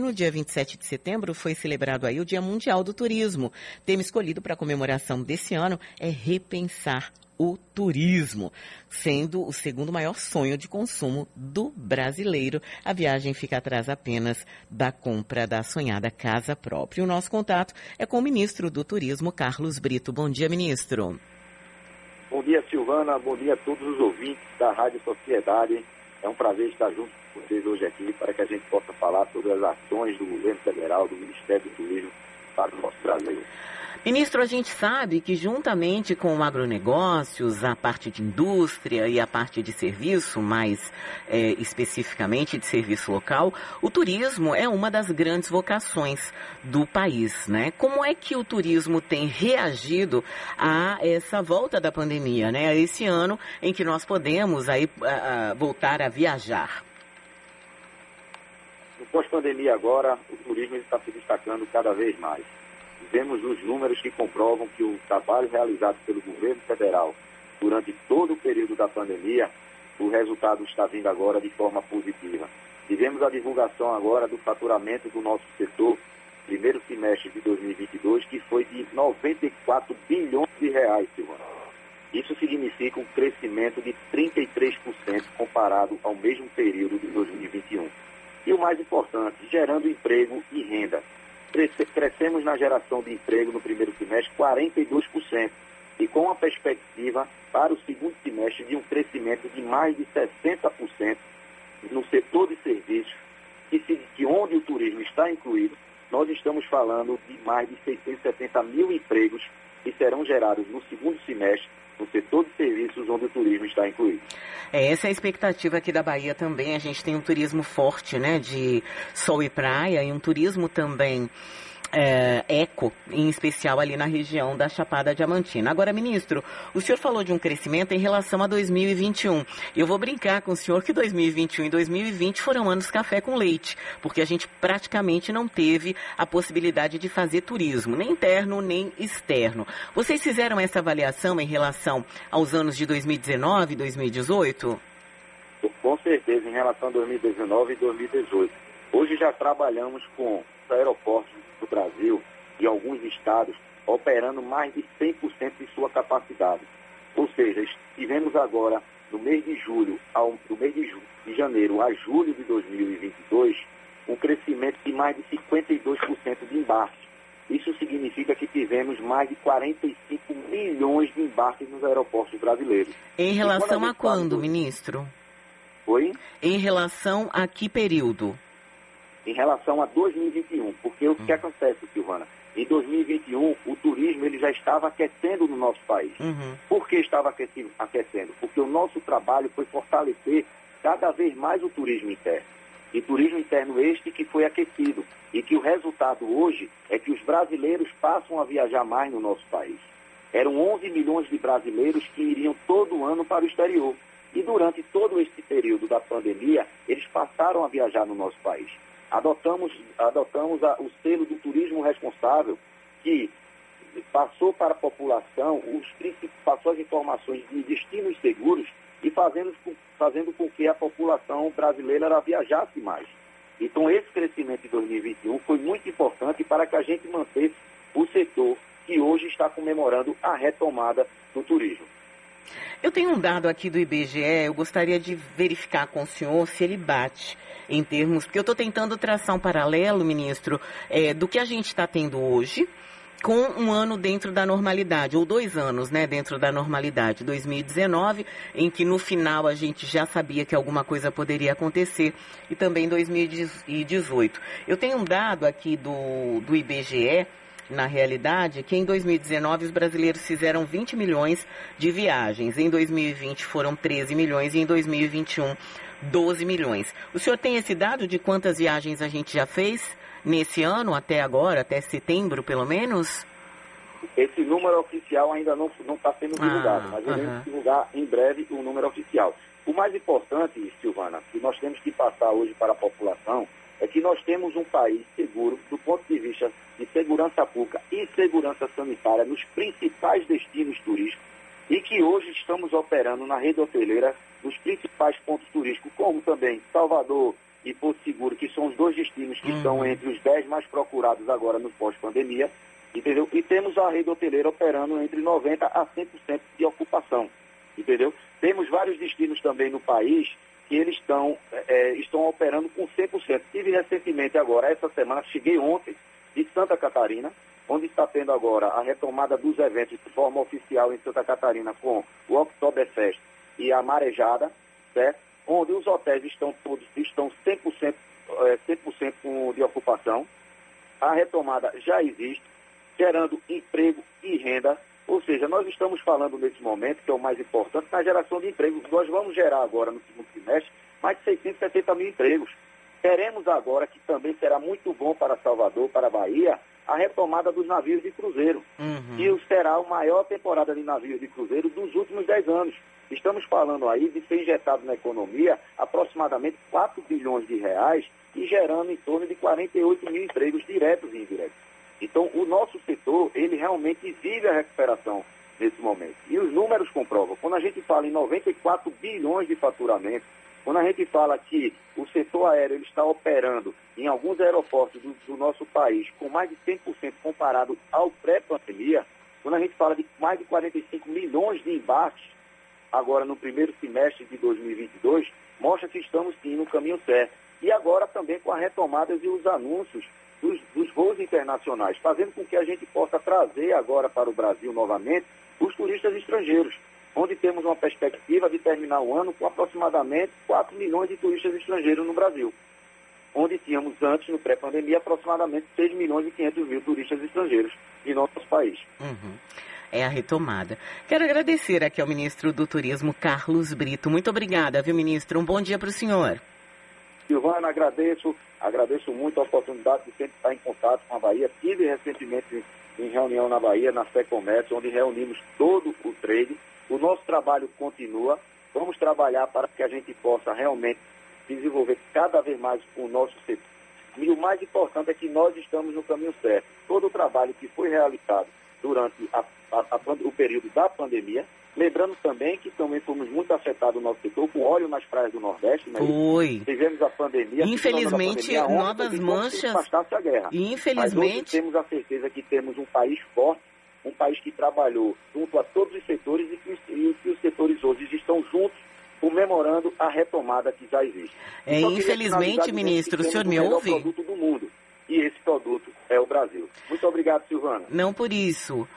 No dia 27 de setembro foi celebrado aí o Dia Mundial do Turismo. Tema escolhido para a comemoração desse ano é repensar o turismo, sendo o segundo maior sonho de consumo do brasileiro. A viagem fica atrás apenas da compra da sonhada casa própria. O nosso contato é com o ministro do Turismo, Carlos Brito. Bom dia, ministro. Bom dia, Silvana. Bom dia a todos os ouvintes da Rádio Sociedade. É um prazer estar junto com vocês hoje aqui para que a gente possa falar sobre as ações do governo federal, do Ministério do Turismo para o nosso Brasil. Ministro, a gente sabe que juntamente com o agronegócios, a parte de indústria e a parte de serviço, mais é, especificamente de serviço local, o turismo é uma das grandes vocações do país, né? Como é que o turismo tem reagido a essa volta da pandemia, né? A esse ano em que nós podemos aí a, a, voltar a viajar? No pós-pandemia agora, o turismo está se destacando cada vez mais vemos os números que comprovam que o trabalho realizado pelo governo federal durante todo o período da pandemia, o resultado está vindo agora de forma positiva. Tivemos a divulgação agora do faturamento do nosso setor, primeiro semestre de 2022, que foi de 94 bilhões de reais, Silvana. Isso significa um crescimento de 33% comparado ao mesmo período de 2021. Mais importante, gerando emprego e renda. Crescemos na geração de emprego no primeiro semestre 42%, e com a perspectiva para o segundo semestre de um crescimento de mais de 60% no setor de serviços, que, se, que onde o turismo está incluído, nós estamos falando de mais de 670 mil empregos que serão gerados no segundo semestre no setor de serviços onde o turismo está incluído. É, essa é a expectativa aqui da Bahia também. A gente tem um turismo forte, né, de sol e praia e um turismo também é, eco, em especial ali na região da Chapada Diamantina. Agora, ministro, o senhor falou de um crescimento em relação a 2021. Eu vou brincar com o senhor que 2021 e 2020 foram anos café com leite, porque a gente praticamente não teve a possibilidade de fazer turismo, nem interno nem externo. Vocês fizeram essa avaliação em relação aos anos de 2019 e 2018? Com certeza, em relação a 2019 e 2018. Hoje já trabalhamos com os aeroportos do Brasil e alguns estados operando mais de 100% de sua capacidade. Ou seja, tivemos agora, no mês de julho, ao, do mês de, de janeiro a julho de 2022, um crescimento de mais de 52% de embarques. Isso significa que tivemos mais de 45 milhões de embarques nos aeroportos brasileiros. Em relação a, quando, ministro? Oi? Em relação a que período? Em relação a 2021, porque o que uhum. acontece, Silvana? Em 2021, o turismo ele já estava aquecendo no nosso país. Uhum. Por que estava aquecendo? Porque o nosso trabalho foi fortalecer cada vez mais o turismo interno. E turismo interno este que foi aquecido. E que o resultado hoje é que os brasileiros passam a viajar mais no nosso país. Eram 11 milhões de brasileiros que iriam todo ano para o exterior. E durante todo esse período da pandemia, eles passaram a viajar no nosso país adotamos, adotamos a, o selo do turismo responsável, que passou para a população, os, passou as informações de destinos seguros e fazendo, fazendo com que a população brasileira viajasse mais. Então, esse crescimento de 2021 foi muito importante para que a gente mantesse o setor que hoje está comemorando a retomada do turismo. Eu tenho um dado aqui do IBGE, eu gostaria de verificar com o senhor se ele bate em termos, porque eu estou tentando traçar um paralelo, ministro, é, do que a gente está tendo hoje com um ano dentro da normalidade, ou dois anos, né, dentro da normalidade. 2019, em que no final a gente já sabia que alguma coisa poderia acontecer, e também 2018. Eu tenho um dado aqui do, do IBGE na realidade, que em 2019 os brasileiros fizeram 20 milhões de viagens, em 2020 foram 13 milhões e em 2021 12 milhões. O senhor tem esse dado de quantas viagens a gente já fez nesse ano, até agora, até setembro pelo menos? Esse número oficial ainda não está sendo divulgado, ah, mas iremos uh -huh. divulgar em breve o número oficial. O mais importante, Silvana, que nós temos que passar hoje para a população é que nós temos um país seguro do ponto de vista de segurança pública e segurança sanitária nos principais destinos turísticos e que hoje estamos operando na rede hoteleira nos principais pontos turísticos, como também Salvador, e Porto Seguro, que são os dois destinos que Uhum. estão entre os 10 mais procurados agora no pós-pandemia, entendeu? E temos a rede hoteleira operando entre 90% a 100% de ocupação, entendeu? Temos vários destinos também no país que eles estão, eh, estão operando com 100%. Tive recentemente agora, essa semana, cheguei ontem, de Santa Catarina, onde está tendo agora a retomada dos eventos de forma oficial em Santa Catarina com o Oktoberfest e a Marejada, certo? Onde os hotéis estão todos, estão 100%, eh, 100% com- de ocupação. A retomada já existe, gerando emprego e renda. Ou seja, nós estamos falando nesse momento, que é o mais importante, na geração de empregos. Nós vamos gerar agora, no segundo mais de 670 mil empregos. Teremos agora, que também será muito bom para Salvador, para a Bahia, a retomada dos navios de cruzeiro. Uhum. E será a maior temporada de navios de cruzeiro dos últimos 10 anos. Estamos falando aí de ser injetado na economia aproximadamente 4 bilhões de reais e gerando em torno de 48 mil empregos diretos e indiretos. Então, o nosso setor, ele realmente vive a recuperação nesse momento. E os números comprovam. Quando a gente fala em 94 bilhões de faturamento, quando a gente fala que o setor aéreo está operando em alguns aeroportos do, do nosso país com mais de 100% comparado ao pré-pandemia, quando a gente fala de mais de 45 milhões de embarques agora no primeiro semestre de 2022, mostra que estamos sim no caminho certo. E agora também com as retomadas e os anúncios dos, dos voos internacionais, fazendo com que a gente possa trazer agora para o Brasil novamente os turistas estrangeiros, onde temos uma perspectiva de terminar o ano com aproximadamente 4 milhões de turistas estrangeiros no Brasil, onde tínhamos antes, no pré-pandemia, aproximadamente 6 milhões e 500 mil turistas estrangeiros em nosso país. Uhum. É a retomada. Quero agradecer aqui ao ministro do Turismo, Carlos Brito. Muito obrigada, viu, ministro? Um bom dia para o senhor. Silvana, agradeço, agradeço muito a oportunidade de sempre estar em contato com a Bahia. Tive recentemente em reunião na Bahia, na Fé Comércio, onde reunimos todo o trade. O nosso trabalho continua. Vamos trabalhar para que a gente possa realmente desenvolver cada vez mais o nosso setor. E o mais importante é que nós estamos no caminho certo. Todo o trabalho que foi realizado durante a, a, a, o período da pandemia, lembrando também que também fomos muito afetados no nosso setor com óleo nas praias do Nordeste. Né? Foi. Tivemos a pandemia. Infelizmente, a pandemia, novas ontem, manchas. Bastasse a guerra. E Mas infelizmente. temos a certeza que temos um país forte, um país que trabalhou junto a todos os setores e que, os- e que os setores hoje estão juntos comemorando a retomada que já existe. É, infelizmente, ministro, o senhor me ouve? produto do mundo. E esse produto é o Brasil. Muito obrigado, Silvana. Não por isso.